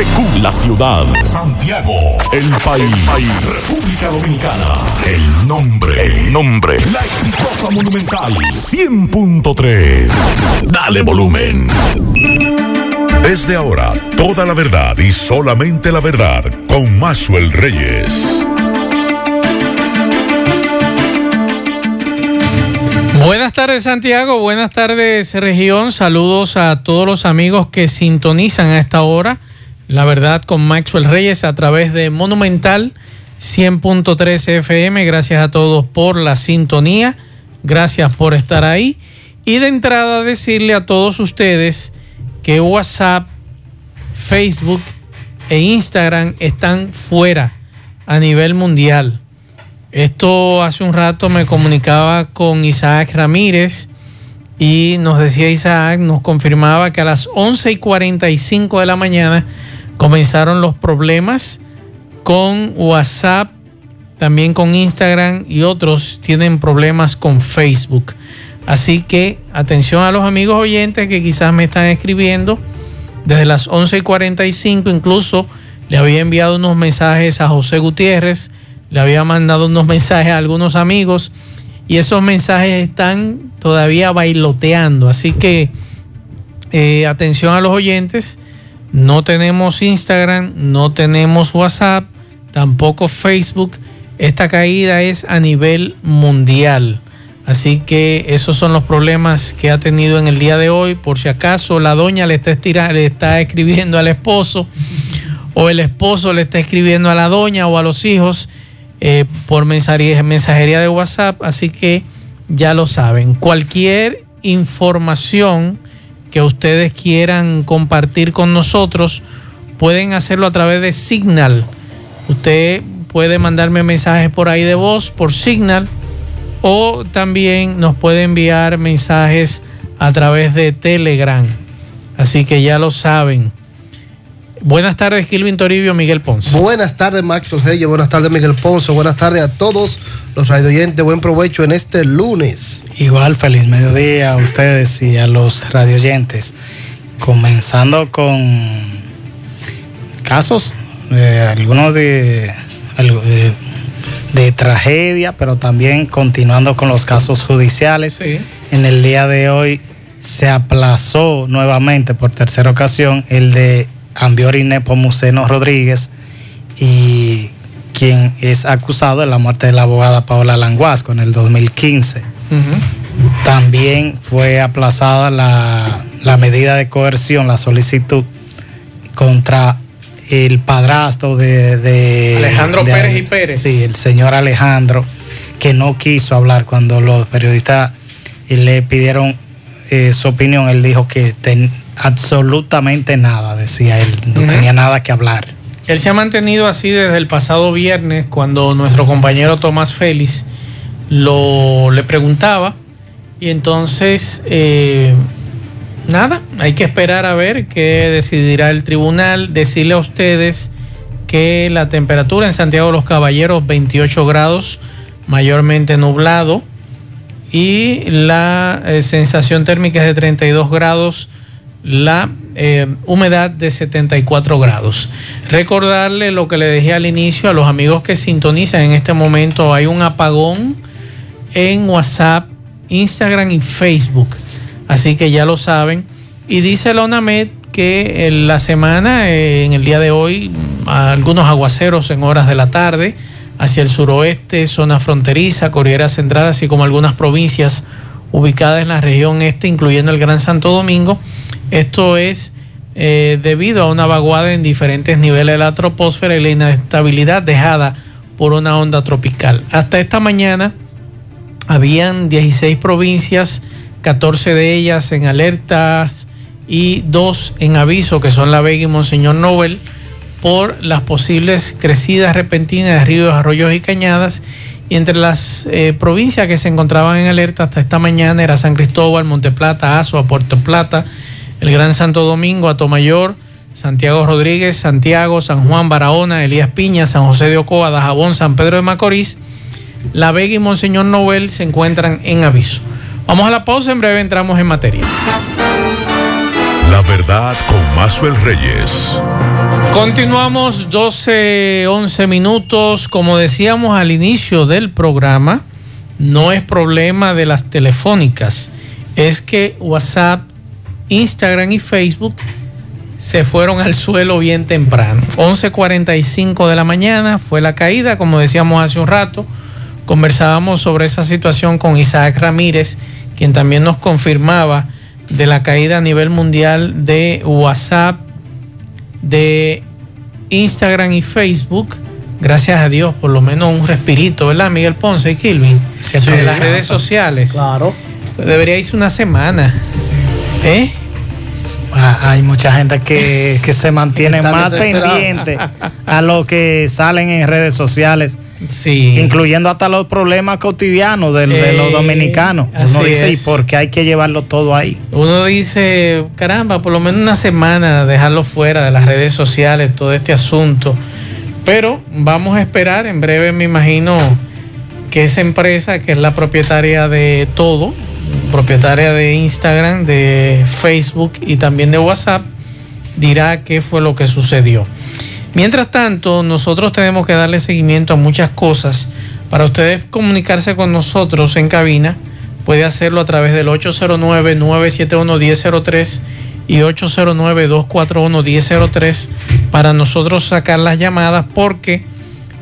XEQ, la ciudad. Santiago, el país. República Dominicana, el nombre. El nombre. La exitosa monumental. 100.3. Dale volumen. Desde ahora, toda la verdad y solamente la verdad con Maxwell Reyes. Buenas tardes Santiago, buenas tardes región, saludos a todos los amigos que sintonizan a esta hora, la verdad con Maxwell Reyes a través de Monumental 100.3 FM, gracias a todos por la sintonía, gracias por estar ahí. Y de entrada decirle a todos ustedes que WhatsApp, Facebook e Instagram están fuera a nivel mundial. Esto hace un rato me comunicaba con Isaac Ramírez y nos decía Isaac, nos confirmaba que a las 11 y 45 de la mañana comenzaron los problemas con WhatsApp, también con Instagram y otros tienen problemas con Facebook. Así que atención a los amigos oyentes que quizás me están escribiendo desde las 11 y 45, incluso le había enviado unos mensajes a José Gutiérrez le había mandado unos mensajes a algunos amigos y esos mensajes están todavía bailoteando. Así que eh, atención a los oyentes, no tenemos Instagram, no tenemos WhatsApp, tampoco Facebook. Esta caída es a nivel mundial. Así que esos son los problemas que ha tenido en el día de hoy. Por si acaso la doña le está, le está escribiendo al esposo o el esposo le está escribiendo a la doña o a los hijos eh, por mensajería, mensajería de WhatsApp, así que ya lo saben. Cualquier información que ustedes quieran compartir con nosotros, pueden hacerlo a través de Signal. Usted puede mandarme mensajes por ahí de voz, por Signal, o también nos puede enviar mensajes a través de Telegram. Así que ya lo saben. Buenas tardes, Kilvin Toribio, Miguel Ponce. Buenas tardes, Max Reyes. Buenas tardes, Miguel Ponce. Buenas tardes a todos los radioyentes. Buen provecho en este lunes. Igual, feliz mediodía a ustedes y a los radioyentes. Comenzando con casos, eh, algunos de, de, de, tragedia, pero también continuando con los casos judiciales. Sí. En el día de hoy se aplazó nuevamente por tercera ocasión el de Ambiori Nepomuceno Rodríguez y quien es acusado de la muerte de la abogada Paola Languasco en el 2015. Uh -huh. También fue aplazada la, la, medida de coerción, la solicitud contra el padrastro de... de Alejandro de, Pérez y Pérez. Sí, el señor Alejandro, que no quiso hablar cuando los periodistas le pidieron eh, su opinión. Él dijo que ten, absolutamente nada, decía él, no uh -huh. tenía nada que hablar. Él se ha mantenido así desde el pasado viernes, cuando nuestro compañero Tomás Félix lo le preguntaba, y entonces eh, nada, hay que esperar a ver qué decidirá el tribunal, decirle a ustedes que la temperatura en Santiago de los Caballeros 28 grados, mayormente nublado, y la eh, sensación térmica es de 32 grados la eh, humedad de 74 grados. Recordarle lo que le dejé al inicio a los amigos que sintonizan en este momento, hay un apagón en WhatsApp, Instagram y Facebook, así que ya lo saben. Y dice la ONAMED que en la semana, eh, en el día de hoy, algunos aguaceros en horas de la tarde hacia el suroeste, zona fronteriza, Corriera Central, así como algunas provincias ubicadas en la región este, incluyendo el Gran Santo Domingo. Esto es eh, debido a una vaguada en diferentes niveles de la troposfera y la inestabilidad dejada por una onda tropical. Hasta esta mañana habían 16 provincias, 14 de ellas en alertas y dos en aviso, que son La Vega y Monseñor Nobel, por las posibles crecidas repentinas de ríos, arroyos y cañadas. Y entre las eh, provincias que se encontraban en alerta hasta esta mañana era San Cristóbal, Monteplata, Azua, Puerto Plata, el Gran Santo Domingo, Atomayor, Santiago Rodríguez, Santiago, San Juan, Barahona, Elías Piña, San José de Ocoa, Dajabón, San Pedro de Macorís, La Vega y Monseñor Noel se encuentran en aviso. Vamos a la pausa, en breve entramos en materia. La verdad con Mazuel Reyes. Continuamos 12, 11 minutos. Como decíamos al inicio del programa, no es problema de las telefónicas. Es que WhatsApp, Instagram y Facebook se fueron al suelo bien temprano. 11.45 de la mañana fue la caída, como decíamos hace un rato. Conversábamos sobre esa situación con Isaac Ramírez, quien también nos confirmaba de la caída a nivel mundial de WhatsApp, de Instagram y Facebook. Gracias a Dios, por lo menos un respirito, ¿verdad, Miguel Ponce y Kilvin? Sí, en las redes sociales. Claro. Debería irse una semana. ¿Eh? Ah, Hay mucha gente que, que se mantiene más pendiente a lo que salen en redes sociales, Sí. incluyendo hasta los problemas cotidianos de, Eh, los dominicanos. así Uno dice, ¿y por qué hay que llevarlo todo ahí? Uno dice, caramba, por lo menos una semana dejarlo fuera de las redes sociales, todo este asunto. Pero vamos a esperar, en breve me imagino que esa empresa, que es la propietaria de todo, propietaria de Instagram, de Facebook y también de WhatsApp, dirá qué fue lo que sucedió. Mientras tanto, nosotros tenemos que darle seguimiento a muchas cosas. Para ustedes comunicarse con nosotros en cabina, puede hacerlo a través del 809-971-1003 y 809-241-1003 para nosotros sacar las llamadas porque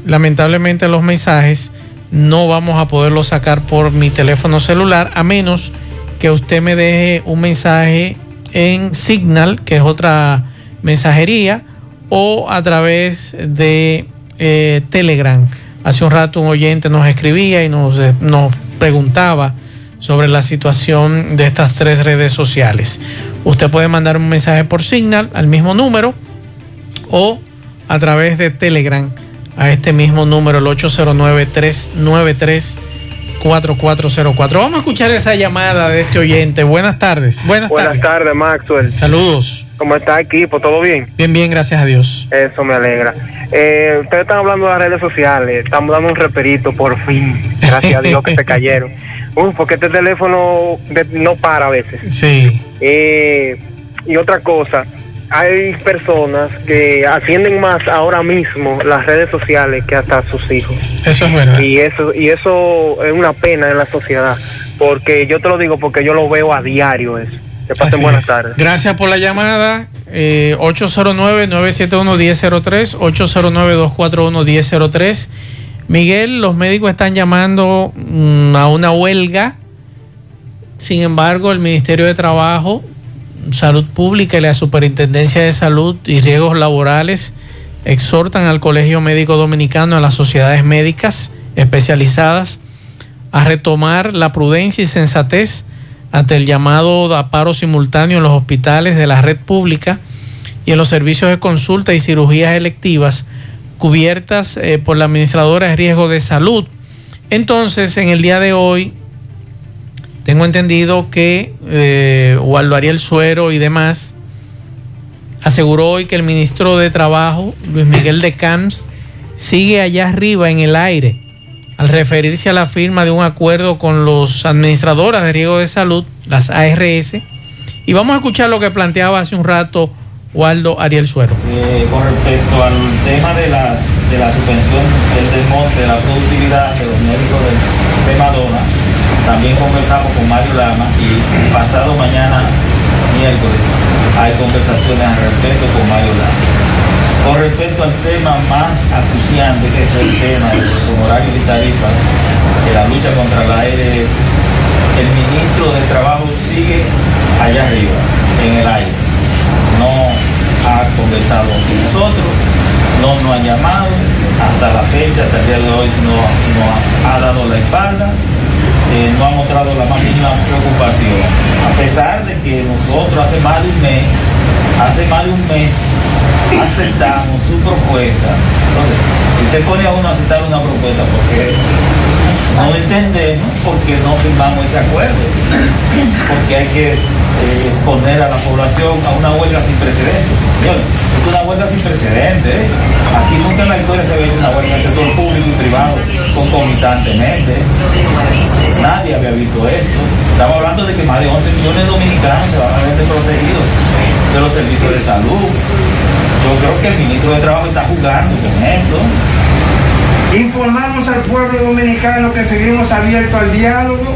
lamentablemente los mensajes no vamos a poderlos sacar por mi teléfono celular a menos que usted me deje un mensaje en Signal, que es otra mensajería, o a través de eh, Telegram. Hace un rato un oyente nos escribía y nos, eh, nos preguntaba sobre la situación de estas tres redes sociales. Usted puede mandar un mensaje por Signal al mismo número o a través de Telegram a este mismo número, el 809-393-4404. Vamos a escuchar esa llamada de este oyente. Buenas tardes. Buenas, Buenas tardes. tardes, Maxwell. Saludos. ¿Cómo está equipo? ¿Todo bien? Bien, bien, gracias a Dios. Eso me alegra. Eh, ustedes están hablando de las redes sociales. Estamos dando un reperito por fin. Gracias a Dios que se cayeron. Uf, porque este teléfono de- no para a veces. Sí, Eh, y otra cosa, hay personas que ascienden más ahora mismo las redes sociales que hasta sus hijos. eso es verdad. Y eso, y eso es una pena en la sociedad. Porque yo te lo digo porque yo lo veo a diario eso. Que pasen Así buenas es. tardes. Gracias por la llamada. Eh, 809-971-1003, 809-241-1003. Miguel, los médicos están llamando mm, a una huelga. Sin embargo, el Ministerio de Trabajo, Salud Pública y la Superintendencia de Salud y Riesgos Laborales exhortan al Colegio Médico Dominicano, a las sociedades médicas especializadas, a retomar la prudencia y sensatez ante el llamado a paro simultáneo en los hospitales de la red pública y en los servicios de consulta y cirugías electivas cubiertas eh, por la administradora de riesgo de salud. Entonces, en el día de hoy, tengo entendido que eh, Waldo Ariel Suero y demás aseguró hoy que el ministro de Trabajo, Luis Miguel de Camps, sigue allá arriba en el aire al referirse a la firma de un acuerdo con los administradoras de riesgo de salud, las ARS. Y vamos a escuchar lo que planteaba hace un rato Waldo Ariel Suero. Eh, con respecto al tema de, las, de la suspensión del desmonte de la productividad de los médicos de, de Madonna, también conversamos con Mario Lama y pasado mañana, miércoles, hay conversaciones al respecto con Mario Lama. Con respecto al tema más acuciante, que es el tema de los honorarios y tarifas, de la lucha contra la ARS, el ministro de Trabajo sigue allá arriba, en el aire no ha conversado con nosotros, no nos ha llamado, hasta la fecha, hasta el día de hoy no nos ha dado la espalda, eh, no ha mostrado la más mínima preocupación, a pesar de que nosotros hace más de un mes, hace más de un mes, aceptamos su propuesta. Entonces, si usted pone a uno a aceptar una propuesta, porque no entendemos por qué no firmamos ese acuerdo, porque hay que eh, exponer a la población a una huelga sin precedentes. Es una huelga sin precedentes. ¿eh? Aquí nunca en la historia se ve una huelga en el sector público y privado concomitantemente. Nadie había visto esto. Estamos hablando de que más de 11 millones de dominicanos se van a ver desprotegidos de los servicios de salud. Yo creo que el ministro de Trabajo está jugando con esto. Informamos al pueblo dominicano que seguimos abiertos al diálogo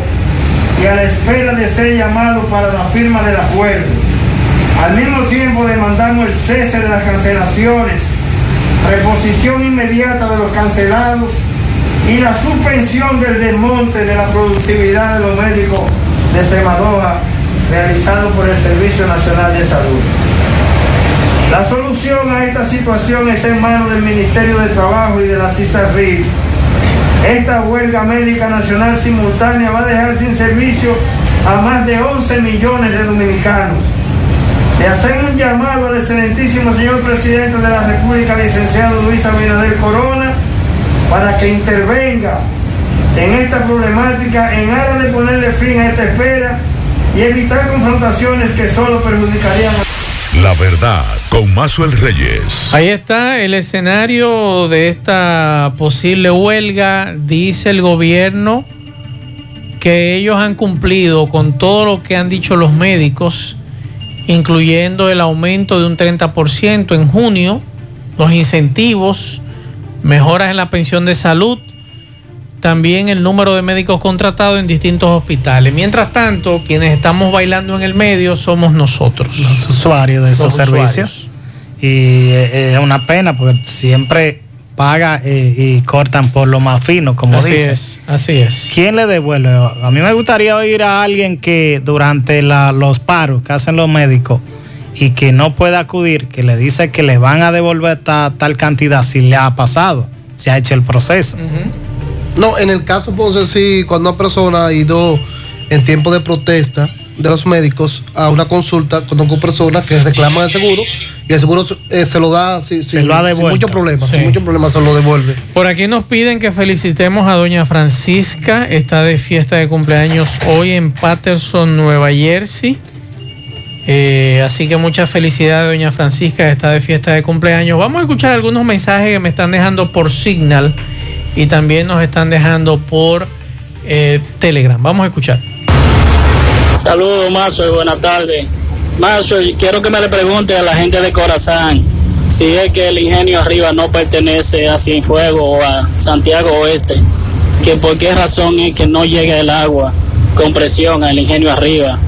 y a la espera de ser llamados para la firma del acuerdo. Al mismo tiempo demandamos el cese de las cancelaciones, reposición inmediata de los cancelados y la suspensión del desmonte de la productividad de los médicos de Semadoja realizado por el Servicio Nacional de Salud. La solución a esta situación está en manos del Ministerio de Trabajo y de la CISARRIF. Esta huelga médica nacional simultánea va a dejar sin servicio a más de 11 millones de dominicanos. Le hacemos un llamado al excelentísimo señor presidente de la República, licenciado Luis Abinader Corona, para que intervenga en esta problemática en aras de ponerle fin a esta espera y evitar confrontaciones que solo perjudicarían a... La verdad, con Mazuel Reyes. Ahí está el escenario de esta posible huelga. Dice el gobierno que ellos han cumplido con todo lo que han dicho los médicos, incluyendo el aumento de un 30% en junio, los incentivos, mejoras en la pensión de salud, también el número de médicos contratados en distintos hospitales. Mientras tanto, quienes estamos bailando en el medio somos nosotros. Los usuarios de esos Los servicios. Y eh, es una pena porque siempre paga eh, y cortan por lo más fino, como así dice. es, así es. ¿Quién le devuelve? A mí me gustaría oír a alguien que durante la- los paros que hacen los médicos y que no puede acudir, que le dice que le van a devolver ta- tal cantidad si le ha pasado, si ha hecho el proceso. No, en el caso puedo decir cuando una persona ha ido en tiempo de protesta de los médicos a una consulta, conozco personas que reclaman el seguro y el seguro eh, se lo da si- Se si- lo ha sin devuelto. muchos problemas, Sí. sin muchos problemas se lo devuelve. Por aquí nos piden que felicitemos a doña Francisca, está de fiesta de cumpleaños hoy en Patterson, Nueva Jersey. Eh, así que muchas felicidades, doña Francisca, está de fiesta de cumpleaños. Vamos a escuchar algunos mensajes que me están dejando por Signal y también nos están dejando por eh, Telegram. Vamos a escuchar. Saludos, Mazo, y buenas tardes. Mazo, quiero que me le pregunte a la gente de Corazán si es que el ingenio arriba no pertenece a Cienfuegos o a Santiago Oeste, que por qué razón es que no llega el agua con presión al ingenio arriba,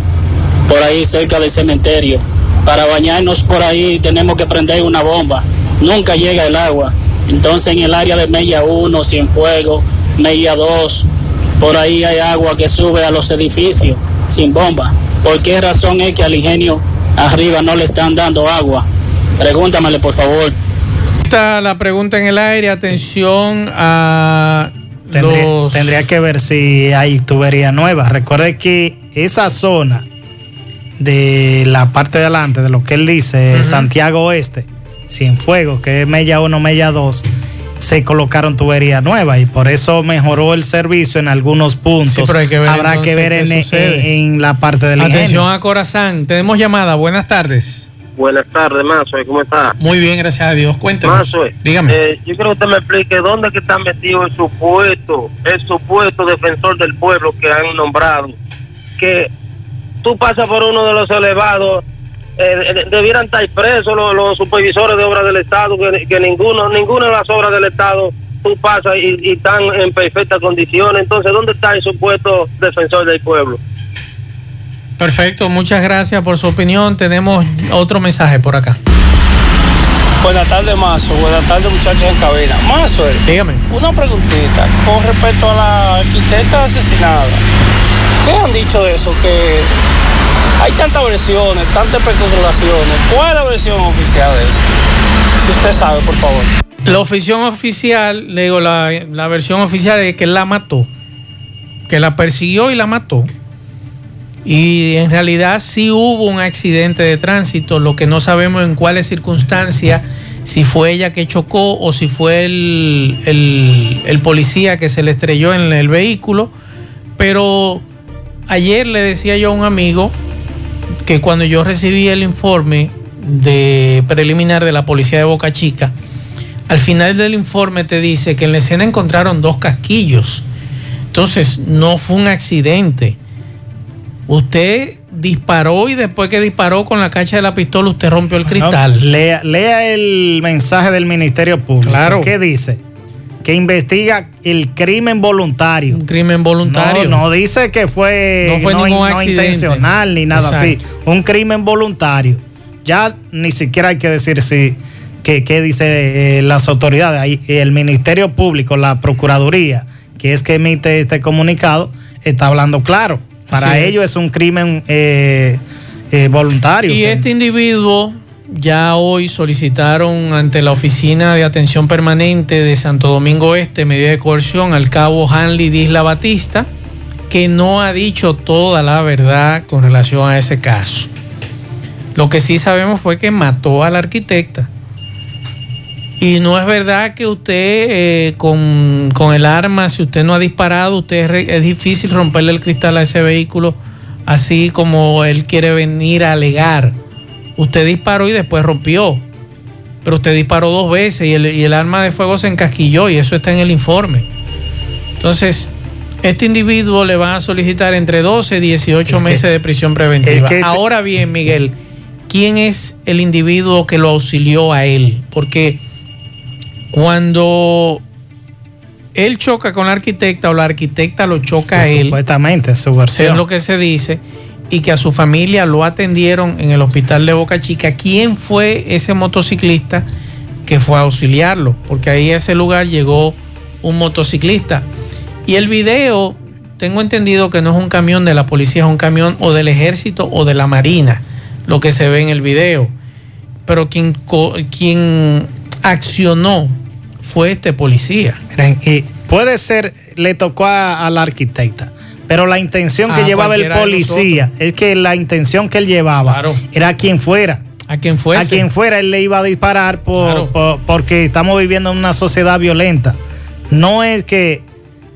por ahí cerca del cementerio. Para bañarnos por ahí tenemos que prender una bomba, nunca llega el agua. Entonces en el área de Mella 1, Cienfuegos, Mella 2, por ahí hay agua que sube a los edificios sin bomba. ¿Por qué razón es que al ingenio arriba no le están dando agua? Pregúntamele, por favor. Está la pregunta en el aire. Atención a Tendría, los... tendría que ver si hay tubería nueva. Recuerde que esa zona de la parte de adelante, de lo que él dice. Santiago Oeste, Cienfuegos, que es Mella 1, Mella 2, se colocaron tubería nueva y por eso mejoró el servicio en algunos puntos. Sí, pero hay que ver Habrá que ver en, en- en la parte del Atención ingenio. a Corazán. Tenemos llamada. Buenas tardes. Buenas tardes, Mazo, ¿cómo está? Muy bien, gracias a Dios. Cuéntenos. Mazo, Dígame. eh, yo quiero que usted me explique dónde que está metido el supuesto, el supuesto defensor del pueblo que han nombrado. Que tú pasas por uno de los elevados, eh, de- debieran estar presos los, los supervisores de obras del Estado, que, que ninguno, ninguna de las obras del Estado tú pasas y, y están en perfectas condiciones. Entonces, ¿dónde está el supuesto defensor del pueblo? Perfecto, muchas gracias por su opinión. Tenemos otro mensaje por acá. Buenas tardes, Mazo. Buenas tardes, muchachos en cabina. Mazo, Dígame. una preguntita con respecto a la arquitecta asesinada. ¿Qué han dicho de eso? Que hay tantas versiones, tantas especulaciones. ¿Cuál es la versión oficial de eso? Si usted sabe, por favor. La oficial oficial, le digo, la, la versión oficial es que él la mató, que la persiguió y la mató. Y en realidad sí hubo un accidente de tránsito, lo que no sabemos en cuáles circunstancias, si fue ella que chocó o si fue el- el policía que se le estrelló en el vehículo. Pero ayer le decía yo a un amigo que cuando yo recibí el informe de preliminar de la policía de Boca Chica, al final del informe te dice que en la escena encontraron dos casquillos. Entonces, no fue un accidente. Usted disparó y después que disparó con la cacha de la pistola usted rompió el cristal. No, lea, lea el mensaje del Ministerio Público. Claro. ¿Qué dice? Que investiga el crimen voluntario. Un crimen voluntario. No, no dice que fue, No fue ningún accidente. intencional ni nada así. Un crimen voluntario. Ya ni siquiera hay que decir si que, que dice eh, las autoridades. Ahí, el Ministerio Público, la Procuraduría, que es que emite este comunicado, está hablando claro. Para es. ellos es un crimen eh, eh, voluntario. Y este individuo ya hoy solicitaron ante la Oficina de Atención Permanente de Santo Domingo Este medida de coerción al cabo Hanley de Isla Batista, que no ha dicho toda la verdad con relación a ese caso. Lo que sí sabemos fue que mató a la arquitecta. Y no es verdad que usted eh, con, con el arma, si usted no ha disparado, usted es, es difícil romperle el cristal a ese vehículo, así como él quiere venir a alegar. Usted disparó y después rompió. Pero usted disparó dos veces y el, y el arma de fuego se encasquilló y eso está en el informe. Entonces, este individuo le van a solicitar entre 12 y 18 Es que- meses de prisión preventiva. es que- este Ahora bien, Miguel, ¿quién es el individuo que lo auxilió a él? Porque cuando él choca con la arquitecta o la arquitecta lo choca a él, Supuestamente, es su es versión. lo que se dice, y que a su familia lo atendieron en el hospital de Boca Chica. ¿Quién fue ese motociclista que fue a auxiliarlo? Porque ahí a ese lugar llegó un motociclista. Y el video, tengo entendido que no es un camión de la policía, es un camión o del ejército o de la marina, lo que se ve en el video. Pero quien, quien accionó fue este policía. Miren, y puede ser, le tocó a la arquitecta, pero la intención que A llevaba el policía es que la intención que él llevaba Claro. era quien fuera. A quien fuese. A quien fuera él le iba a disparar por, Claro. por- porque estamos viviendo en una sociedad violenta. No es que,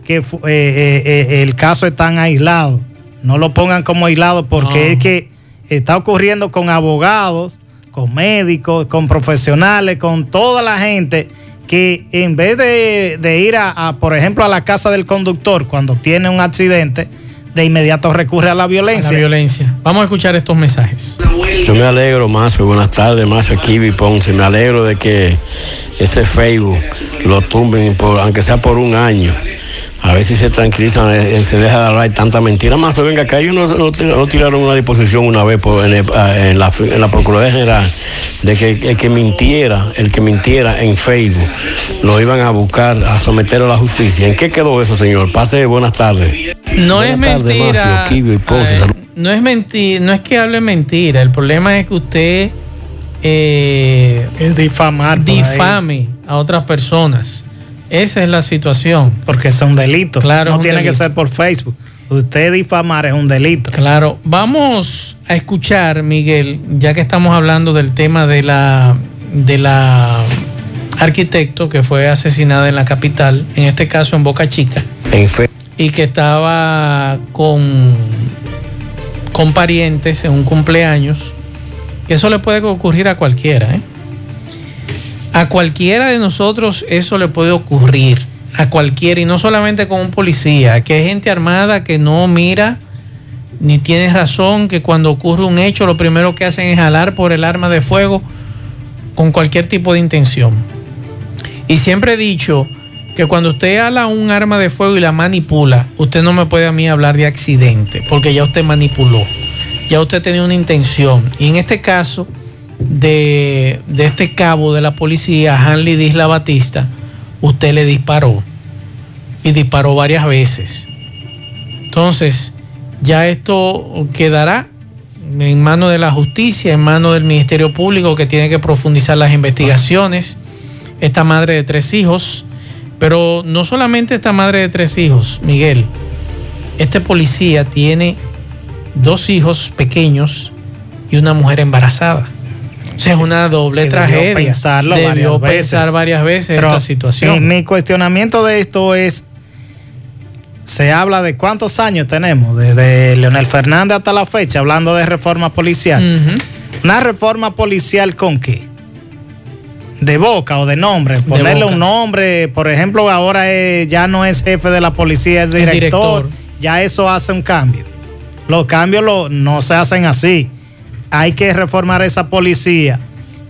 que eh, eh, eh, el caso es tan aislado. No lo pongan como aislado porque No. es que está ocurriendo con abogados, con médicos, con profesionales, con toda la gente que en vez de, de ir a, a, por ejemplo, a la casa del conductor cuando tiene un accidente, de inmediato recurre a la a violencia. la violencia. Vamos a escuchar estos mensajes. Yo me alegro, Mazo, buenas tardes, Mazo, aquí Ponce. Me alegro de que ese Facebook lo tumben, por, aunque sea por un año. A ver si se tranquilizan, eh, se deja de hablar tanta mentira. Mazo, venga, acá ellos no, no, no tiraron una disposición una vez por, en, el- en la, en la Procuraduría General de que el que mintiera, el que mintiera en Facebook, lo iban a buscar, a someter a la justicia. ¿En qué quedó eso, señor? Pase buenas tardes. No es Buenas tardes, mentira. Macio, Kibio y Ponce. Ay, Salud. no es mentira, no es que hable mentira. El problema es que usted eh, Es difamar. ahí, difame a otras personas. Esa es la situación. porque es un delito. Claro, no un tiene delito. que ser por Facebook. Usted difamar es un delito. Claro, vamos a escuchar, Miguel, ya que estamos hablando del tema de la de la arquitecto que fue asesinada en la capital, en este caso en Boca Chica. En fe- y que estaba con, con parientes en un cumpleaños, que eso le puede ocurrir a cualquiera. ¿eh? A cualquiera de nosotros eso le puede ocurrir, a cualquiera, y no solamente con un policía, que hay gente armada que no mira ni tiene razón, que cuando ocurre un hecho lo primero que hacen es jalar por el arma de fuego con cualquier tipo de intención. Y siempre he dicho que cuando usted ala un arma de fuego y la manipula, usted no me puede a mí hablar de accidente, porque ya usted manipuló, ya usted tenía una intención. Y en este caso de, de este cabo de la policía, Hanley de Isla Batista, usted le disparó y disparó varias veces. Entonces, ya esto quedará en manos de la justicia, en manos del Ministerio Público que tiene que profundizar las investigaciones. Esta madre de tres hijos, pero no solamente esta madre de tres hijos, Miguel, este policía tiene dos hijos pequeños y una mujer embarazada. O sea, es una doble Que debió tragedia. pensarlo debió varias veces. pensar varias veces Pero esta situación. mi cuestionamiento de esto es, se habla de cuántos años tenemos, desde Leonel Fernández hasta la fecha, hablando de reforma policial. ¿Una reforma policial con qué? De boca o de nombre. Ponerle un nombre, por ejemplo, ahora es- ya no es jefe de la policía, es director. director. Ya eso hace un cambio. Los cambios lo- no se hacen así. Hay que reformar esa policía,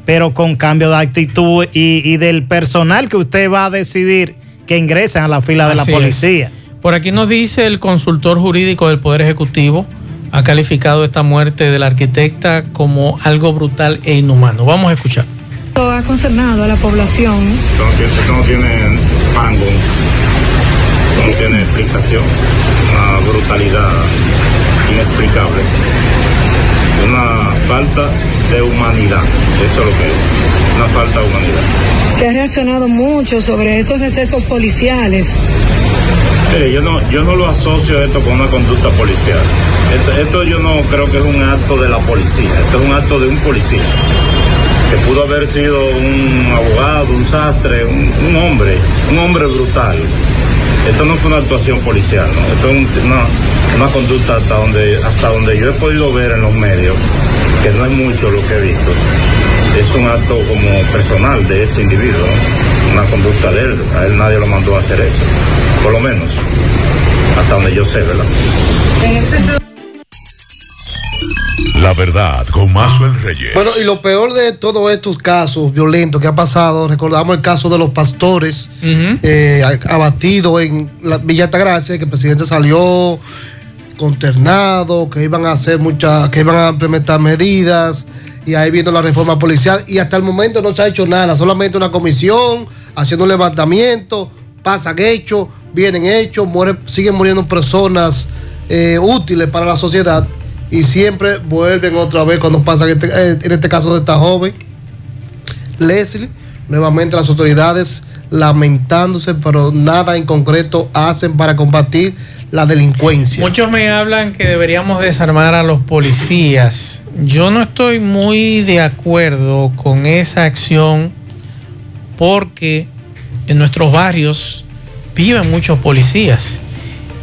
pero con cambio de actitud y, y del personal que usted va a decidir que ingresen a la fila de la es. policía. Por aquí nos dice el consultor jurídico del Poder Ejecutivo, ha calificado esta muerte de la arquitecta como algo brutal e inhumano. Vamos a escuchar. Esto ha concernado a la población. Esto no tiene, esto no tiene rango, esto no tiene explicación, una brutalidad inexplicable, falta de humanidad, eso es lo que es, una falta de humanidad. Se ha reaccionado mucho sobre estos excesos policiales. Mire, yo no, yo no lo asocio esto con una conducta policial. Esto, esto yo no creo que es un acto de la policía, esto es un acto de un policía, que pudo haber sido un abogado, un sastre, un, un hombre, un hombre brutal. Esto no fue una actuación policial, esto es un- una, una conducta hasta donde, hasta donde yo he podido ver en los medios, que no es mucho lo que he visto. Es un acto como personal de ese individuo, una conducta de él. A él nadie lo mandó a hacer eso, por lo menos, hasta donde yo sé, ¿verdad? La verdad con Mazuel Reyes. Bueno, y lo peor de todos estos casos violentos que han pasado, recordamos el caso de los pastores eh, abatidos en la Villa Altagracia, que el presidente salió consternado, que iban a hacer muchas, que iban a implementar medidas, y ahí viendo la reforma policial, y hasta el momento no se ha hecho nada, solamente una comisión haciendo un levantamiento, pasan hechos, vienen hechos, mueren, siguen muriendo personas eh, útiles para la sociedad y siempre vuelven otra vez cuando pasa este, eh, en este caso de esta joven Leslie nuevamente las autoridades lamentándose pero nada en concreto hacen para combatir la delincuencia Muchos me hablan que deberíamos desarmar a los policías. Yo no estoy muy de acuerdo con esa acción porque en nuestros barrios viven muchos policías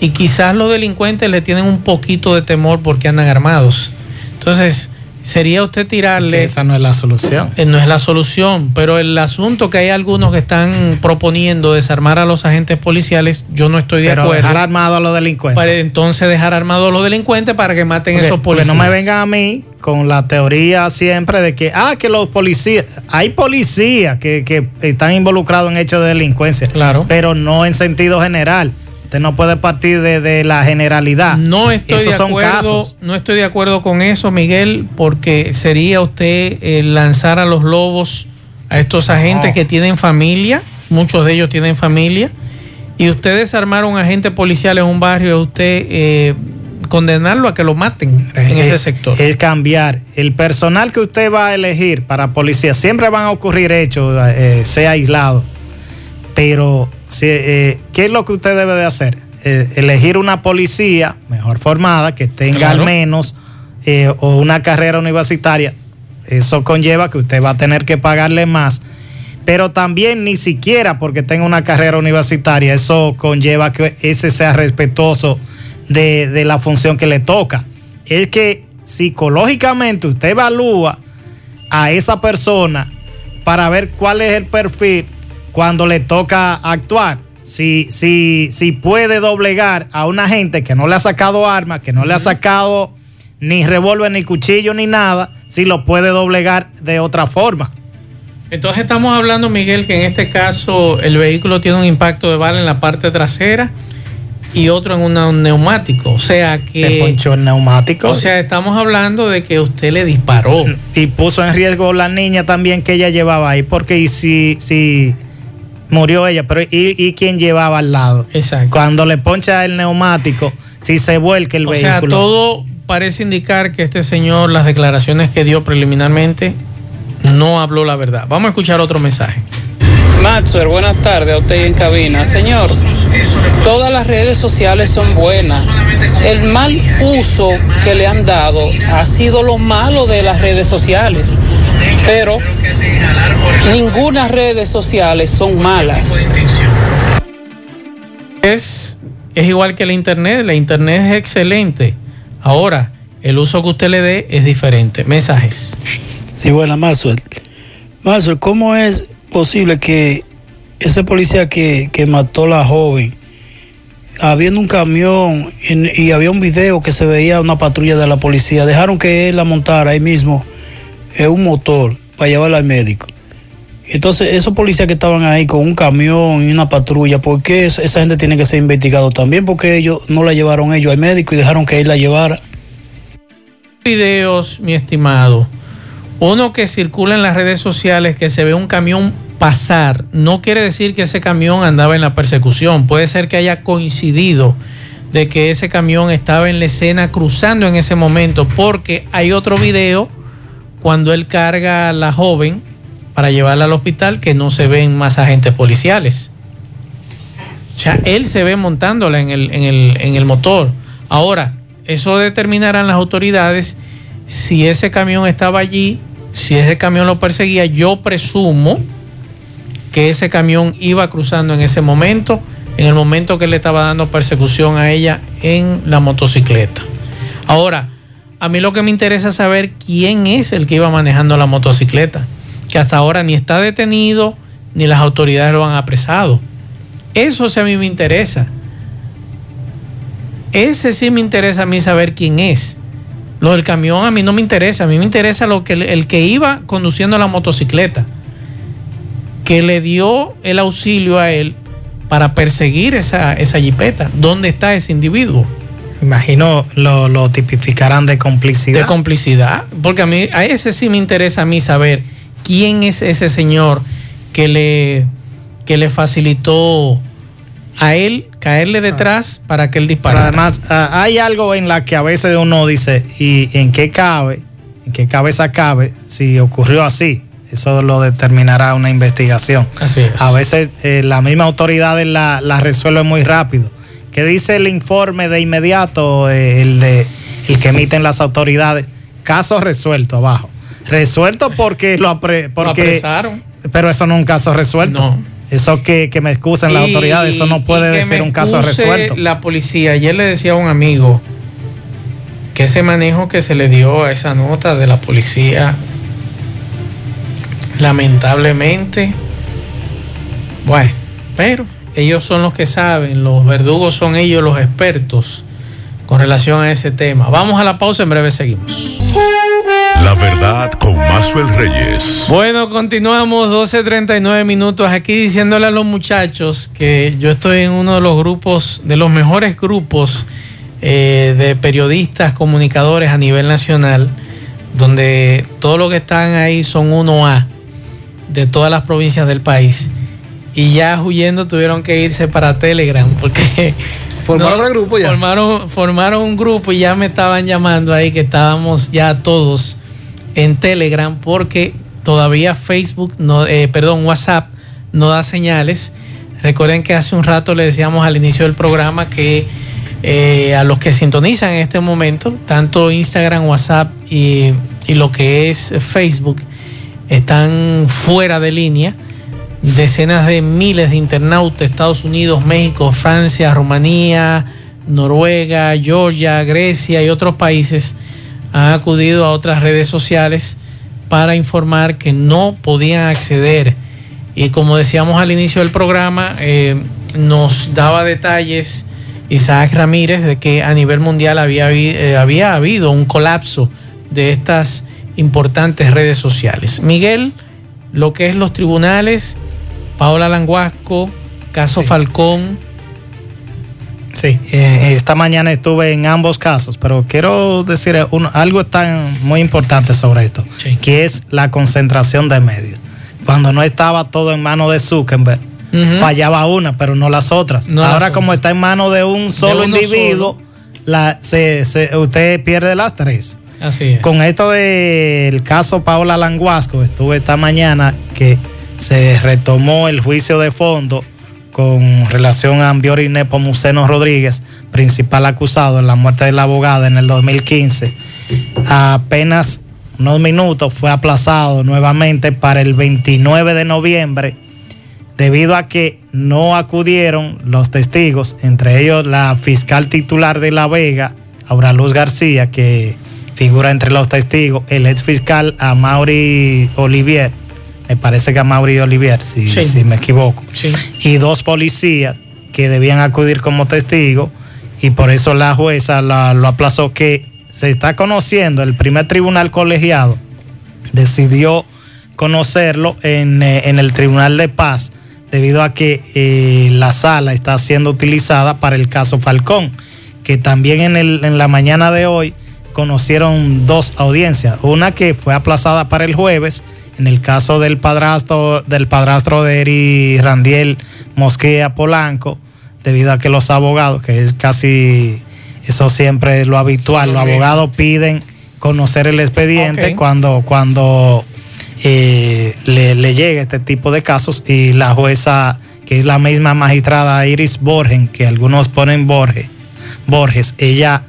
y quizás los delincuentes le tienen un poquito de temor porque andan armados. Entonces, sería usted tirarle... esa no es la solución. Eh, No es la solución, pero el asunto que hay algunos que están proponiendo desarmar a los agentes policiales, yo no estoy de Pero acuerdo. dejar armado a los delincuentes. Para entonces dejar armados a los delincuentes para que maten Porque- esos policías. no me vengan a mí con la teoría siempre de que, ah, que los policías, hay policías que, que están involucrados en hechos de delincuencia. Claro. Pero no en sentido general. Usted no puede partir de, de la generalidad. No estoy Esos de son acuerdo, casos. no estoy de acuerdo con eso, Miguel, porque sería usted eh, lanzar a los lobos a estos agentes que tienen familia, muchos de ellos tienen familia, y usted desarmar a un agente policial en un barrio, usted eh, condenarlo a que lo maten en Es- ese sector. Es cambiar. El personal que usted va a elegir para policía, siempre van a ocurrir hechos, eh, sea aislado. Pero, si, eh, ¿qué es lo que usted debe de hacer? Eh, elegir una policía mejor formada, que tenga Claro. al menos eh, o una carrera universitaria. Eso conlleva que usted va a tener que pagarle más. Pero también ni siquiera porque tenga una carrera universitaria, eso conlleva que ese sea respetuoso de, de la función que le toca. Es que psicológicamente usted evalúa a esa persona para ver cuál es el perfil cuando le toca actuar. Si, si, si puede doblegar a una gente que no le ha sacado armas, que no le ha sacado ni revólver, ni cuchillo, ni nada, si lo puede doblegar de otra forma. Entonces estamos hablando, Miguel, que en este caso el vehículo tiene un impacto de bala en la parte trasera y otro en un neumático. O sea que... Le ponchó el neumático. O sea, estamos hablando de que usted le disparó. y puso en riesgo la niña también que ella llevaba ahí, porque y si, si murió ella, pero ¿y, y quién llevaba al lado? Exacto. Cuando le poncha el neumático, si se vuelca el o sea, vehículo. todo parece indicar que este señor, las declaraciones que dio preliminarmente, no habló la verdad. Vamos a escuchar otro mensaje. Maxwell, buenas tardes a usted en cabina. Señor, todas las redes sociales son buenas. El mal uso que le han dado ha sido lo malo de las redes sociales. Pero ninguna redes sociales son malas. Es, es igual que la internet. La internet es excelente. Ahora, el uso que usted le dé es diferente. Mensajes. Sí, buena, Maxwell. Maxwell, ¿cómo es posible que ese policía que, que mató a la joven habiendo un camión y había un video que se veía una patrulla de la policía. Dejaron que él la montara ahí mismo en un motor para llevarla al médico. Entonces, esos policías que estaban ahí con un camión y una patrulla, ¿por qué es- esa gente tiene que ser investigado también? Porque ellos no la llevaron ellos al médico y dejaron que él la llevara. videos, mi estimado. Uno que circula en las redes sociales que se ve un camión pasar, no quiere decir que ese camión andaba en la persecución. Puede ser que haya coincidido de que ese camión estaba en la escena cruzando en ese momento, porque hay otro video cuando él carga a la joven para llevarla al hospital que no se ven más agentes policiales. O sea, él se ve montándola en el, en el, en el motor. Ahora, eso determinarán las autoridades si ese camión estaba allí, si ese camión lo perseguía. Yo presumo que ese camión iba cruzando en ese momento, en el momento que le estaba dando persecución a ella en la motocicleta. Ahora, a mí lo que me interesa es saber quién es el que iba manejando la motocicleta, que hasta ahora ni está detenido, ni las autoridades lo han apresado. Eso sí a mí me interesa. Ese sí me interesa a mí saber quién es. Lo del camión a mí no me interesa. A mí me interesa lo que el que iba conduciendo la motocicleta, que le dio el auxilio a él para perseguir esa, esa jipeta. ¿Dónde está ese individuo? Imagino lo, lo tipificarán de complicidad. De complicidad. Porque a mí, a ese sí me interesa a mí saber quién es ese señor que le, que le facilitó a él caerle detrás para que él Pero disparara. además, ah, hay algo en la que a veces uno dice, ¿y en qué cabe? ¿En qué cabeza cabe si ocurrió así? Eso lo determinará una investigación. Así es. A veces eh, las mismas autoridades la, la resuelven muy rápido. ¿Qué dice el informe de inmediato, eh, el, de, el que emiten las autoridades? Caso resuelto abajo. Resuelto porque lo, apre- porque, apresaron. Pero eso no es un caso resuelto. No. Eso que, que me excusen las Y- autoridades, eso no puede ser un caso resuelto. La policía, ayer le decía a un amigo que ese manejo que se le dio a esa nota de la policía, lamentablemente, bueno, pero ellos son los que saben, los verdugos son ellos los expertos con relación a ese tema. Vamos a la pausa, en breve seguimos. La verdad con Mazuel Reyes. Bueno, continuamos 12.39 minutos aquí diciéndole a los muchachos que yo estoy en uno de los grupos, de los mejores grupos eh, de periodistas, comunicadores a nivel nacional, donde todos los que están ahí son 1A de todas las provincias del país. Y ya huyendo tuvieron que irse para Telegram porque... Formaron el grupo ya. Formaron, formaron un grupo y ya me estaban llamando ahí que estábamos ya todos en Telegram porque todavía Facebook, no, eh, perdón, WhatsApp no da señales. Recuerden que hace un rato le decíamos al inicio del programa que eh, a los que sintonizan en este momento, tanto Instagram, WhatsApp y, y lo que es Facebook, están fuera de línea. Decenas de miles de internautas, Estados Unidos, México, Francia, Rumanía, Noruega, Georgia, Grecia y otros países han acudido a otras redes sociales para informar que no podían acceder. Y como decíamos al inicio del programa, eh, nos daba detalles Isaac Ramírez de que a nivel mundial había, eh, había habido un colapso de estas importantes redes sociales. Miguel, lo que es los tribunales, Paola Languasco, caso Falcón, Sí, eh, esta mañana estuve en ambos casos, pero quiero decir un- algo tan muy importante sobre esto, que es la concentración de medios. Cuando no estaba todo en manos de Zuckerberg, fallaba una, pero no las otras. No las Ahora otras. como está en manos de un solo individuo, la- se- se- usted pierde las tres. Así es. Con esto del caso Paola Languasco, estuve esta mañana que se retomó el juicio de fondo con relación a Ambiori Nepomuceno Rodríguez, principal acusado en la muerte de la abogada en el 2015. A apenas unos minutos fue aplazado nuevamente para el 29 de noviembre debido a que no acudieron los testigos, entre ellos la fiscal titular de La Vega, Aura Luz García, que figura entre los testigos, el ex fiscal Amaury Olivier, me parece que Amaury Olivier, si, Sí. si me equivoco, Sí. y dos policías que debían acudir como testigo y por eso la jueza la- lo aplazó que se está conociendo, el primer tribunal colegiado decidió conocerlo en, eh, en el Tribunal de Paz debido a que eh, la sala está siendo utilizada para el caso Falcón, que también en, el- en la mañana de hoy conocieron dos audiencias, una que fue aplazada para el jueves en el caso del padrastro del padrastro de Eri Randiel Mosquea Polanco, debido a que los abogados, que es casi eso siempre es lo habitual, los abogados piden conocer el expediente cuando cuando eh, le, le llega este tipo de casos. Y la jueza, que es la misma magistrada Iris Borgen, que algunos ponen Borges, Borges, ella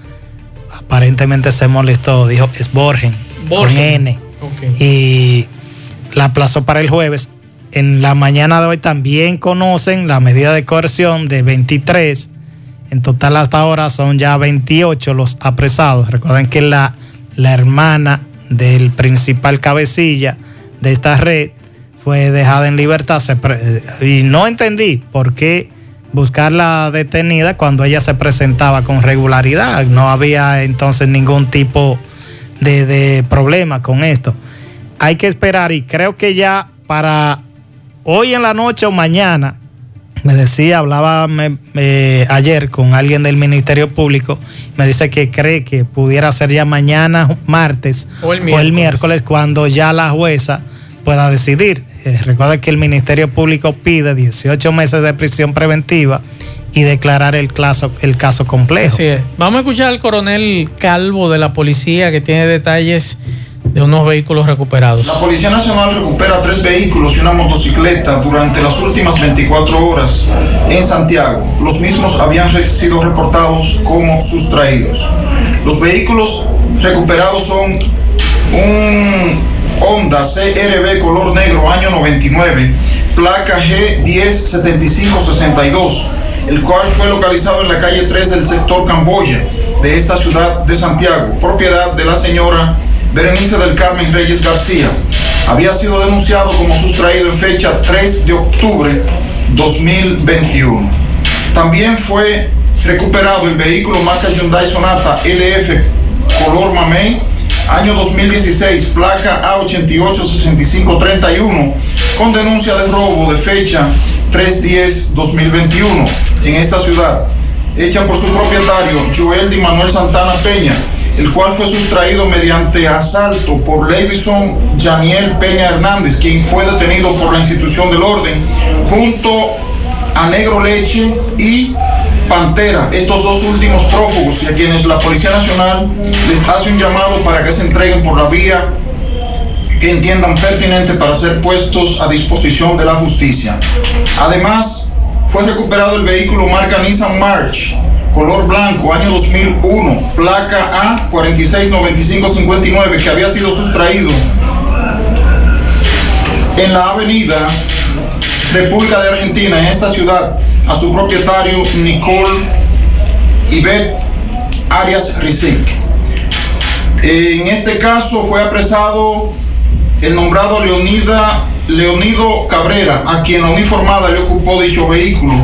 aparentemente se molestó, dijo es Borgen, con Borgen. N, y la aplazó para el jueves. En la mañana de hoy también conocen la medida de coerción de 23. En total hasta ahora son ya 28 los apresados. Recuerden que la, la hermana del principal cabecilla de esta red fue dejada en libertad. Se pre- y no entendí por qué buscarla detenida cuando ella se presentaba con regularidad. No había entonces ningún tipo de, de problema con esto. Hay que esperar y creo que ya para hoy en la noche o mañana, me decía, hablaba me- ayer con alguien del Ministerio Público, me dice que cree que pudiera ser ya mañana, martes O el miércoles, cuando ya la jueza pueda decidir. Eh, recuerda que el Ministerio Público pide 18 meses de prisión preventiva y declarar el caso, el caso complejo. Así es. Vamos a escuchar al coronel Calvo de la policía que tiene detalles de unos vehículos recuperados. La Policía Nacional recupera tres vehículos y una motocicleta durante las últimas 24 horas en Santiago. Los mismos habían re- sido reportados como sustraídos. Los vehículos recuperados son un Honda CRB color negro año 99, placa G107562, el cual fue localizado en la calle 3 del sector Camboya de esta ciudad de Santiago, propiedad de la señora Berenice del Carmen Reyes García. Había sido denunciado como sustraído en fecha 3 de octubre 2021. También fue recuperado el vehículo marca Hyundai Sonata LF color mamey, año 2016, placa A886531, con denuncia de robo de fecha 310-2021 en esta ciudad, hecha por su propietario Joel Di Manuel Santana Peña, el cual fue sustraído mediante asalto por Levison Janiel Peña Hernández, quien fue detenido por la institución del orden, junto a Negro Leche y Pantera, estos dos últimos prófugos y a quienes la Policía Nacional les hace un llamado para que se entreguen por la vía que entiendan pertinente para ser puestos a disposición de la justicia. Además, fue recuperado el vehículo marca Nissan March, color blanco, año 2001, placa A469559, que había sido sustraído en la avenida República de Argentina, en esta ciudad, a su propietario Nicole Ivette Arias Rizik. En este caso fue apresado el nombrado Leonida, Leonido Cabrera, a quien la uniformada le ocupó dicho vehículo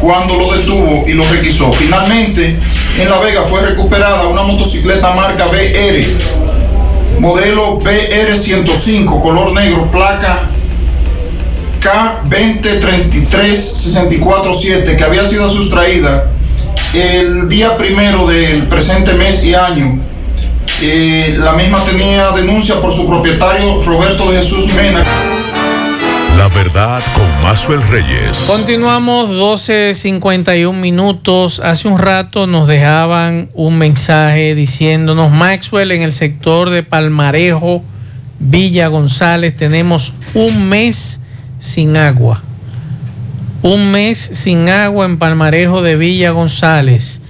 cuando lo detuvo y lo requisó. Finalmente, en La Vega fue recuperada una motocicleta marca BR, modelo BR105, color negro, placa K2033-647, que había sido sustraída el día primero del presente mes y año. Eh, la misma tenía denuncia por su propietario Roberto de Jesús Mena. La verdad con Mazuel Reyes. Continuamos 12.51 minutos. Hace un rato nos dejaban un mensaje diciéndonos, Maxwell, en el sector de Palmarejo, Villa González, tenemos un mes sin agua. Un mes sin agua en Palmarejo de Villa González.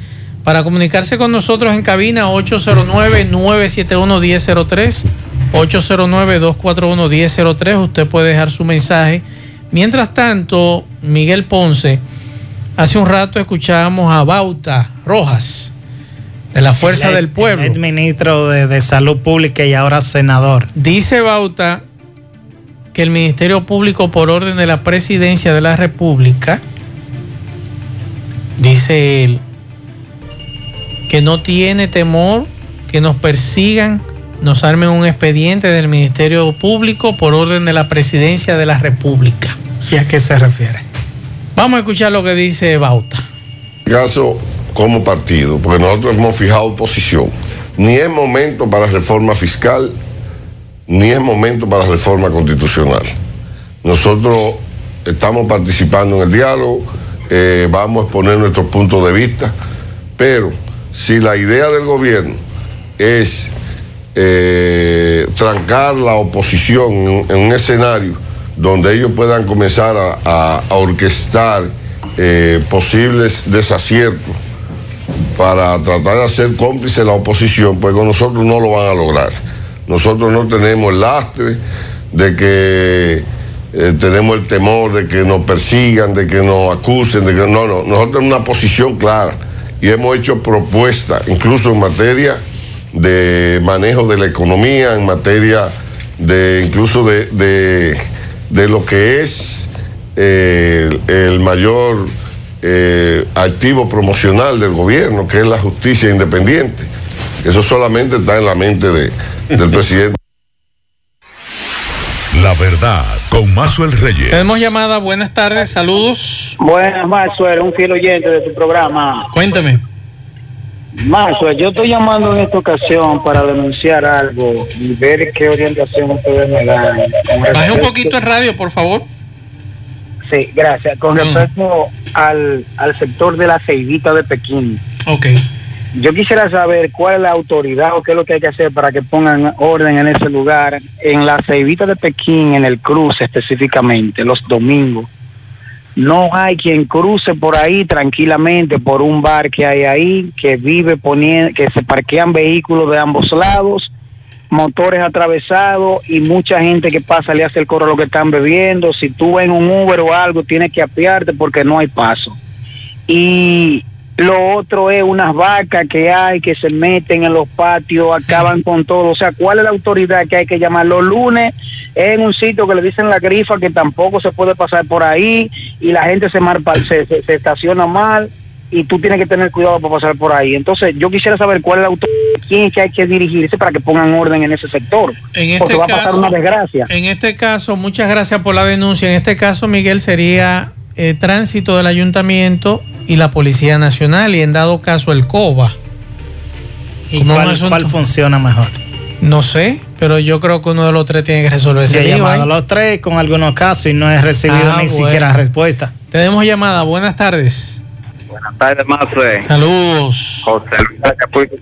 Para comunicarse con nosotros en cabina 809-971-1003, 809-241-1003, usted puede dejar su mensaje. Mientras tanto, Miguel Ponce, hace un rato escuchábamos a Bauta Rojas, de la Fuerza ex- del Pueblo. el ministro de, de Salud Pública y ahora senador. Dice Bauta que el Ministerio Público, por orden de la Presidencia de la República, Dice él que no tiene temor que nos persigan, nos armen un expediente del Ministerio Público por orden de la Presidencia de la República. ¿Y a qué se refiere? Vamos a escuchar lo que dice Bauta. caso como partido, porque nosotros hemos fijado posición. Ni es momento para reforma fiscal, ni es momento para reforma constitucional. Nosotros estamos participando en el diálogo, eh, vamos a exponer nuestros puntos de vista, pero si la idea del gobierno es eh, trancar la oposición en, un escenario donde ellos puedan comenzar a orquestar eh, posibles desaciertos para tratar de hacer cómplice la oposición, pues con nosotros no lo van a lograr. Nosotros no tenemos lastre de que eh, tenemos el temor de que nos persigan, de que nos acusen, de que no, no, nosotros tenemos una posición clara y hemos hecho propuestas, incluso en materia de manejo de la economía, en materia de incluso de, de- lo que es eh, el, el mayor eh, activo promocional del gobierno, que es la justicia independiente. Eso solamente está en la mente de- del presidente. La verdad, con Mazuel Reyes. Tenemos llamada, buenas tardes, saludos. Buenas, Maxwell, un fiel oyente de tu programa. Cuéntame. Maxwell, yo estoy llamando en esta ocasión para denunciar algo y ver qué orientación ustedes me dan. Baje un poquito el radio, por favor. Sí, gracias. Con respecto al, al sector de la ceibita de Pekín. Ok. Yo quisiera saber cuál es la autoridad o qué es lo que hay que hacer para que pongan orden en ese lugar. En la ceibita de Pekín, en el cruce específicamente, los domingos. No hay quien cruce por ahí tranquilamente por un bar que hay ahí, que vive poniendo, que se parquean vehículos de ambos lados, motores atravesados y mucha gente que pasa le hace el coro lo que están bebiendo. Si tú vas en un Uber o algo, tienes que apiarte porque no hay paso. Y lo otro es unas vacas que hay que se meten en los patios, acaban con todo. O sea, ¿cuál es la autoridad que hay que llamar? Los lunes es en un sitio que le dicen la grifa que tampoco se puede pasar por ahí y la gente se, mar, se, se- se estaciona mal y tú tienes que tener cuidado para pasar por ahí. Entonces, yo quisiera saber cuál es la autoridad, quién es que hay que dirigirse para que pongan orden en ese sector. En porque este va a pasar una desgracia. En este caso, muchas gracias por la denuncia. En este caso, Miguel, sería eh, tránsito del ayuntamiento y la Policía Nacional y en dado caso el COBA. ¿Y cuál, asunto- cuál funciona mejor? No sé, pero yo creo que uno de los tres tiene que resolver Yo ese he llamado a ahí. los tres con algunos casos y no he recibido Ah, ni bueno. siquiera respuesta. Tenemos llamada. Buenas tardes. Buenas tardes, Mazuel. Saludos. José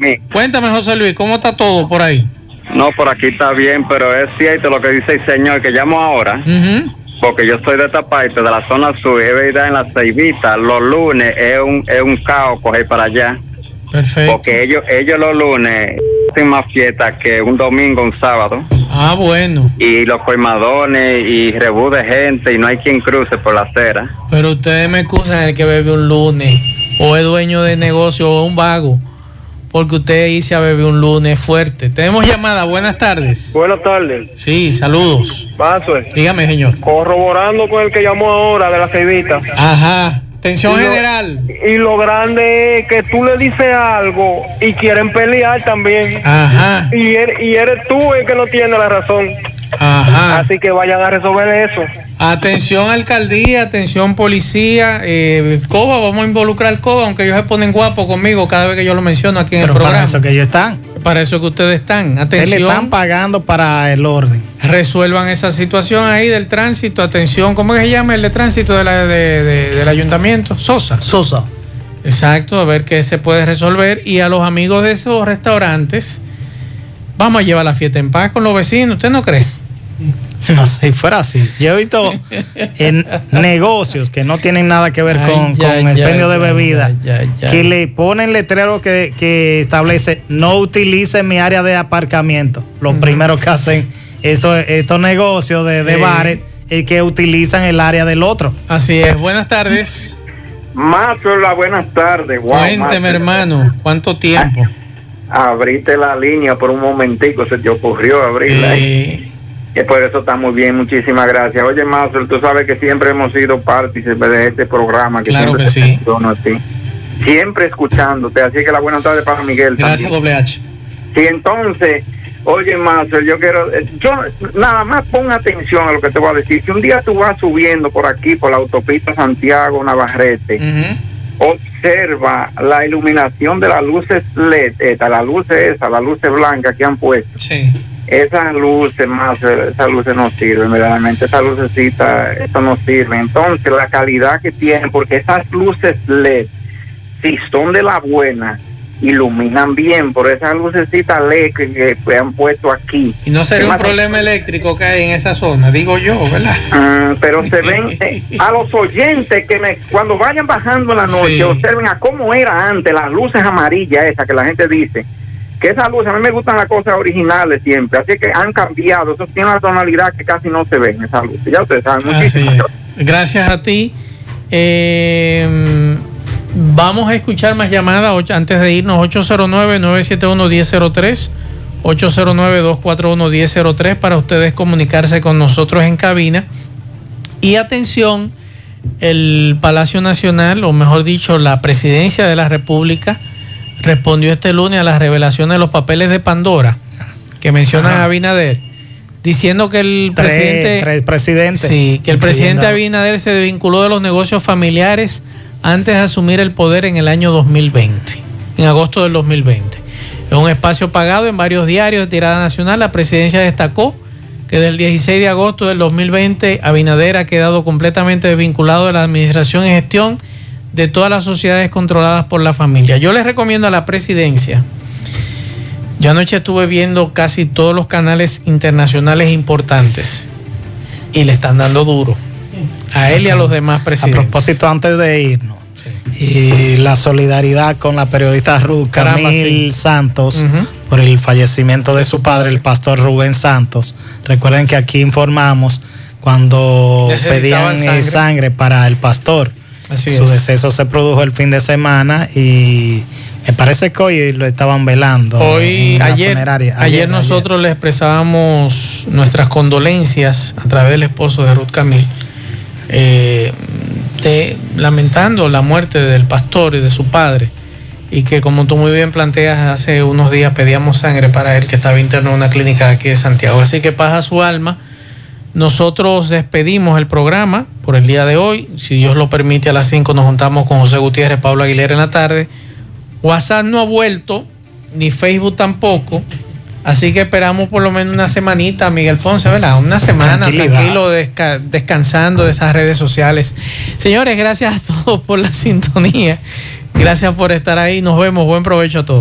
Luis. Cuéntame, José Luis, ¿cómo está todo por ahí? No, por aquí está bien, pero es cierto lo que dice el señor que llamo ahora, Ujú. Porque yo soy de esta parte, de la zona sur, es verdad, en la Ceibita, los lunes es un, es un caos coger para allá, Perfecto. porque ellos, ellos los lunes hacen más fiesta que un domingo, un sábado, Ah, bueno. y los colmadones y rebú de gente, y no hay quien cruce por la acera. Pero ustedes me excusan el que bebe un lunes o es dueño de negocio o un vago. Porque usted irse a beber un lunes fuerte. Tenemos llamada. Buenas tardes. Buenas tardes. Sí, saludos. Maxwell. Dígame, señor. Corroborando con el que llamó ahora de la ceibita. Ajá. Tensión Y lo- general. Y lo grande es que tú le dices algo y quieren pelear también. Ajá. Y eres, y eres tú el que no tiene la razón. Ajá. Así que vayan a resolver eso. Atención alcaldía, atención policía, eh, COBA, vamos a involucrar COBA, aunque ellos se ponen guapos conmigo cada vez que yo lo menciono aquí en Pero el para programa. eso que ellos están. Para eso que ustedes están. Ustedes le están Atención, pagando para el orden. resuelvan esa situación ahí del tránsito. Atención, ¿cómo es que se llama el de tránsito de la- de- de- del ayuntamiento? Sosa. Sosa. Exacto, a ver qué se puede resolver. Y a los amigos de esos restaurantes, vamos a llevar la fiesta en paz con los vecinos. ¿Usted no cree? No, si fuera así. Yo he visto en negocios que no tienen nada que ver Ay, con, ya, con ya, expendio de ya, bebida, ya, ya. que le ponen letrero que, que establece no utilice mi área de aparcamiento. Lo primero que hacen estos, estos negocios de, de Sí. bares es que utilizan el área del otro. Así es. Buenas tardes. Mazola, buenas tardes. Wow, Cuénteme, hermano, ¿cuánto tiempo? Abriste la línea por un momentico, se te ocurrió abrirla. Eh, Y por eso está muy bien, muchísimas gracias. Oye, Mazo, tú sabes que siempre hemos sido partícipes de este programa, que Claro siempre que sí. siempre escuchándote. Así que la buena tarde para Miguel. Gracias, doble H. Sí, entonces, oye, Marcel, yo quiero, eh, yo nada más pon atención a lo que te voy a decir. Si un día tú vas subiendo por aquí, por la autopista Santiago Navarrete, observa la iluminación de las luces LED, esta, las luces esas, las luces blancas que han puesto. Sí. Esas luces más, esas luces no sirven, verdaderamente, esas lucecitas, eso no sirve. Entonces, la calidad que tienen, porque esas luces LED, si son de la buena, iluminan bien por esas lucecitas LED que, que han puesto aquí. Y no sería ¿Qué un problema eléctrico que hay en esa zona, digo yo, ¿verdad? Mm, pero se ven eh, a los oyentes que me, cuando vayan bajando en la noche, Sí. observen a cómo era antes las luces amarillas esas que la gente dice. Que esas luces, a mí me gustan las cosas originales siempre, así que han cambiado, eso tiene una tonalidad que casi no se ve en esas luces. Ya ustedes saben, muchísimas es. Gracias a ti. Eh, vamos a escuchar más llamadas antes de irnos. 809-971-1003. 809-241-1003 para ustedes comunicarse con nosotros en cabina. Y atención, el Palacio Nacional, o mejor dicho, la Presidencia de la República, respondió este lunes a las revelaciones de los papeles de Pandora que mencionan Ajá. a Abinader, diciendo que el Tres- presidente... tres presidentes. Sí, que el presidente Abinader se desvinculó de los negocios familiares antes de asumir el poder en el año 2020, en agosto del 2020. En un espacio pagado en varios diarios de tirada nacional, la presidencia destacó que del 16 de agosto del 2020 Abinader ha quedado completamente desvinculado de la administración y gestión de todas las sociedades controladas por la familia. Yo les recomiendo a la presidencia, yo anoche estuve viendo casi todos los canales internacionales importantes y le están dando duro a él y a los demás A presidentes. propósito, antes de irnos, y la solidaridad con la periodista Ruth Camil sí. Santos por el fallecimiento de su padre, el pastor Rubén Santos. Recuerden que aquí informamos cuando pedían eh, sangre. sangre. para el pastor. Así su es. deceso se produjo el fin de semana y me parece que hoy lo estaban velando. Hoy, ayer, funeraria. ayer, nosotros le expresábamos nuestras condolencias a través del esposo de Ruth Camil, eh, de- lamentando la muerte del pastor y de su padre, y que como tú muy bien planteas, hace unos días pedíamos sangre para él que estaba interno en una clínica de aquí de Santiago. Así que paz a su alma. Nosotros despedimos el programa por el día de hoy. Si Dios lo permite, a las 5 nos juntamos con José Gutiérrez, Pablo Aguilera en la tarde. WhatsApp no ha vuelto, ni Facebook tampoco. Así que esperamos por lo menos una semanita, Miguel Ponce, ¿verdad? Una semana tranquilo, desca- descansando de esas redes sociales. Señores, gracias a todos por la sintonía. Gracias por estar ahí. Nos vemos. Buen provecho a todos.